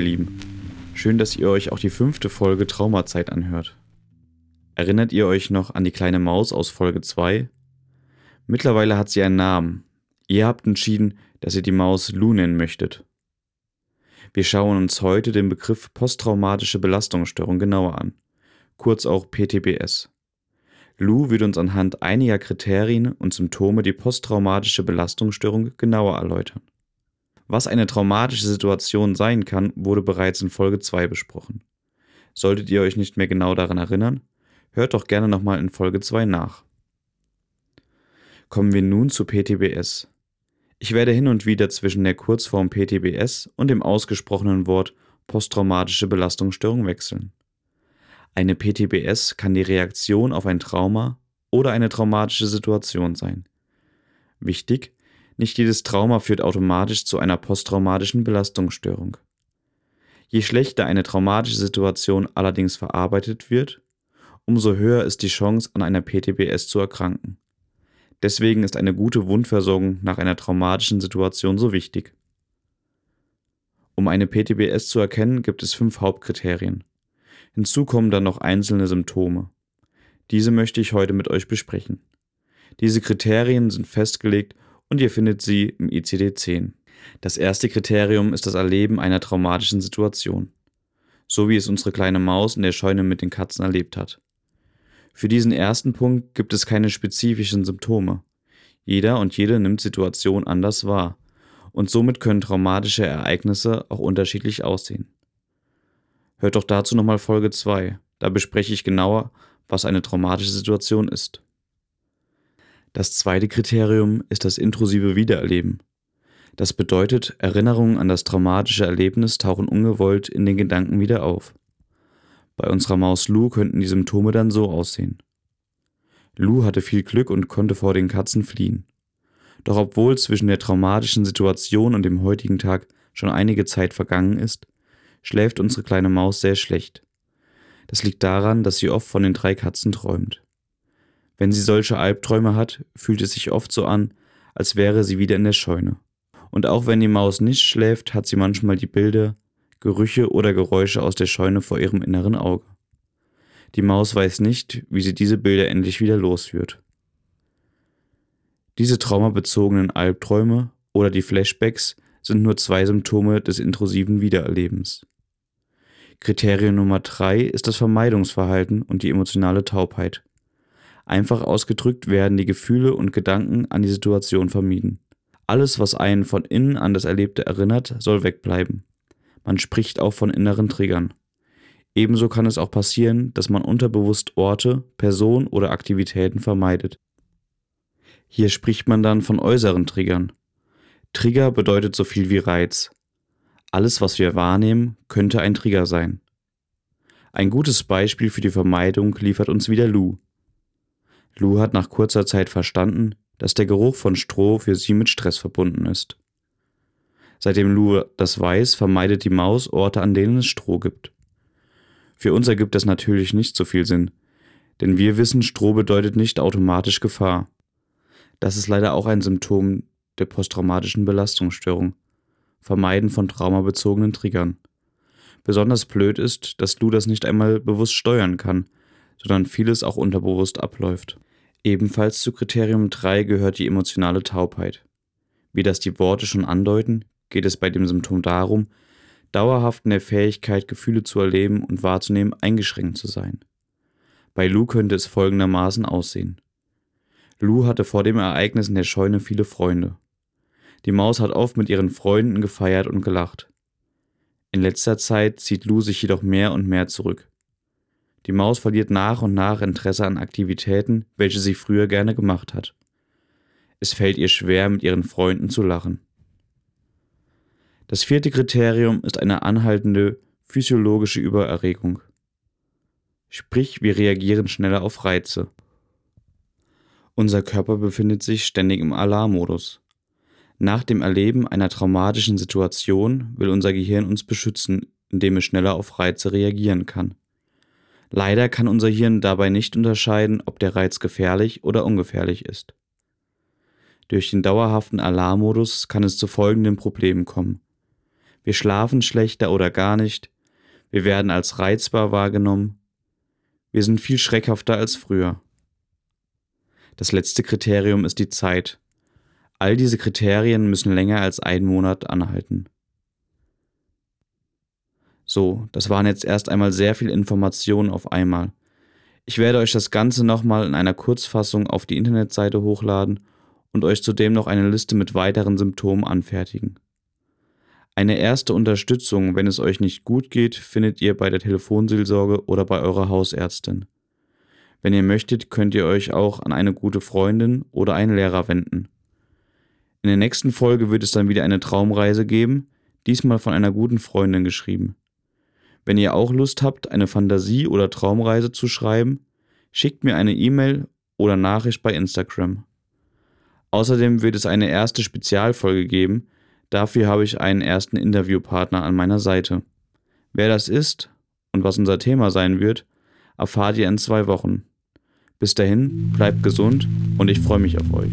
Ihr Lieben, schön, dass ihr euch auch die fünfte Folge Traumazeit anhört. Erinnert ihr euch noch an die kleine Maus aus Folge 2? Mittlerweile hat sie einen Namen. Ihr habt entschieden, dass ihr die Maus Lou nennen möchtet. Wir schauen uns heute den Begriff posttraumatische Belastungsstörung genauer an, kurz auch PTBS. Lou wird uns anhand einiger Kriterien und Symptome die posttraumatische Belastungsstörung genauer erläutern. Was eine traumatische Situation sein kann, wurde bereits in Folge 2 besprochen. Solltet ihr euch nicht mehr genau daran erinnern, hört doch gerne nochmal in Folge 2 nach. Kommen wir nun zu PTBS. Ich werde hin und wieder zwischen der Kurzform PTBS und dem ausgesprochenen Wort posttraumatische Belastungsstörung wechseln. Eine PTBS kann die Reaktion auf ein Trauma oder eine traumatische Situation sein. Wichtig, nicht jedes Trauma führt automatisch zu einer posttraumatischen Belastungsstörung. Je schlechter eine traumatische Situation allerdings verarbeitet wird, umso höher ist die Chance, an einer PTBS zu erkranken. Deswegen ist eine gute Wundversorgung nach einer traumatischen Situation so wichtig. Um eine PTBS zu erkennen, gibt es fünf Hauptkriterien. Hinzu kommen dann noch einzelne Symptome. Diese möchte ich heute mit euch besprechen. Diese Kriterien sind festgelegt und ihr findet sie im ICD-10. Das erste Kriterium ist das Erleben einer traumatischen Situation, so wie es unsere kleine Maus in der Scheune mit den Katzen erlebt hat. Für diesen ersten Punkt gibt es keine spezifischen Symptome. Jeder und jede nimmt Situation anders wahr und somit können traumatische Ereignisse auch unterschiedlich aussehen. Hört doch dazu nochmal Folge 2, da bespreche ich genauer, was eine traumatische Situation ist. Das zweite Kriterium ist das intrusive Wiedererleben. Das bedeutet, Erinnerungen an das traumatische Erlebnis tauchen ungewollt in den Gedanken wieder auf. Bei unserer Maus Lou könnten die Symptome dann so aussehen. Lou hatte viel Glück und konnte vor den Katzen fliehen. Doch obwohl zwischen der traumatischen Situation und dem heutigen Tag schon einige Zeit vergangen ist, schläft unsere kleine Maus sehr schlecht. Das liegt daran, dass sie oft von den drei Katzen träumt. Wenn sie solche Albträume hat, fühlt es sich oft so an, als wäre sie wieder in der Scheune. Und auch wenn die Maus nicht schläft, hat sie manchmal die Bilder, Gerüche oder Geräusche aus der Scheune vor ihrem inneren Auge. Die Maus weiß nicht, wie sie diese Bilder endlich wieder los wird. Diese traumabezogenen Albträume oder die Flashbacks sind nur zwei Symptome des intrusiven Wiedererlebens. Kriterium Nummer drei ist das Vermeidungsverhalten und die emotionale Taubheit. Einfach ausgedrückt werden die Gefühle und Gedanken an die Situation vermieden. Alles, was einen von innen an das Erlebte erinnert, soll wegbleiben. Man spricht auch von inneren Triggern. Ebenso kann es auch passieren, dass man unterbewusst Orte, Personen oder Aktivitäten vermeidet. Hier spricht man dann von äußeren Triggern. Trigger bedeutet so viel wie Reiz. Alles, was wir wahrnehmen, könnte ein Trigger sein. Ein gutes Beispiel für die Vermeidung liefert uns wieder Lou. Lou hat nach kurzer Zeit verstanden, dass der Geruch von Stroh für sie mit Stress verbunden ist. Seitdem Lou das weiß, vermeidet die Maus Orte, an denen es Stroh gibt. Für uns ergibt das natürlich nicht so viel Sinn, denn wir wissen, Stroh bedeutet nicht automatisch Gefahr. Das ist leider auch ein Symptom der posttraumatischen Belastungsstörung. Vermeiden von traumabezogenen Triggern. Besonders blöd ist, dass Lou das nicht einmal bewusst steuern kann, sondern vieles auch unterbewusst abläuft. Ebenfalls zu Kriterium 3 gehört die emotionale Taubheit. Wie das die Worte schon andeuten, geht es bei dem Symptom darum, dauerhaft in der Fähigkeit, Gefühle zu erleben und wahrzunehmen, eingeschränkt zu sein. Bei Lou könnte es folgendermaßen aussehen. Lou hatte vor dem Ereignis in der Scheune viele Freunde. Die Maus hat oft mit ihren Freunden gefeiert und gelacht. In letzter Zeit zieht Lou sich jedoch mehr und mehr zurück. Die Maus verliert nach und nach Interesse an Aktivitäten, welche sie früher gerne gemacht hat. Es fällt ihr schwer, mit ihren Freunden zu lachen. Das vierte Kriterium ist eine anhaltende physiologische Übererregung. Sprich, wir reagieren schneller auf Reize. Unser Körper befindet sich ständig im Alarmmodus. Nach dem Erleben einer traumatischen Situation will unser Gehirn uns beschützen, indem es schneller auf Reize reagieren kann. Leider kann unser Hirn dabei nicht unterscheiden, ob der Reiz gefährlich oder ungefährlich ist. Durch den dauerhaften Alarmmodus kann es zu folgenden Problemen kommen. Wir schlafen schlechter oder gar nicht. Wir werden als reizbar wahrgenommen. Wir sind viel schreckhafter als früher. Das letzte Kriterium ist die Zeit. All diese Kriterien müssen länger als einen Monat anhalten. So, das waren jetzt erst einmal sehr viel Informationen auf einmal. Ich werde euch das Ganze nochmal in einer Kurzfassung auf die Internetseite hochladen und euch zudem noch eine Liste mit weiteren Symptomen anfertigen. Eine erste Unterstützung, wenn es euch nicht gut geht, findet ihr bei der Telefonseelsorge oder bei eurer Hausärztin. Wenn ihr möchtet, könnt ihr euch auch an eine gute Freundin oder einen Lehrer wenden. In der nächsten Folge wird es dann wieder eine Traumreise geben, diesmal von einer guten Freundin geschrieben. Wenn ihr auch Lust habt, eine Fantasie- oder Traumreise zu schreiben, schickt mir eine E-Mail oder Nachricht bei Instagram. Außerdem wird es eine erste Spezialfolge geben, dafür habe ich einen ersten Interviewpartner an meiner Seite. Wer das ist und was unser Thema sein wird, erfahrt ihr in zwei Wochen. Bis dahin, bleibt gesund und ich freue mich auf euch.